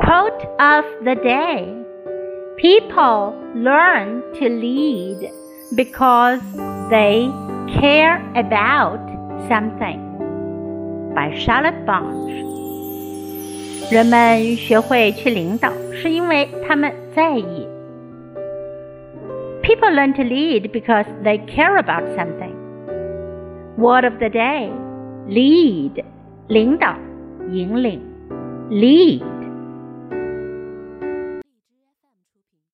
Quote of the day People learn to lead because they care about something. By Charlotte Bunch. 人们学会去领导，是因为他们在意。People learn to lead because they care about something. Word of the day: lead，领导，引领 ，lead。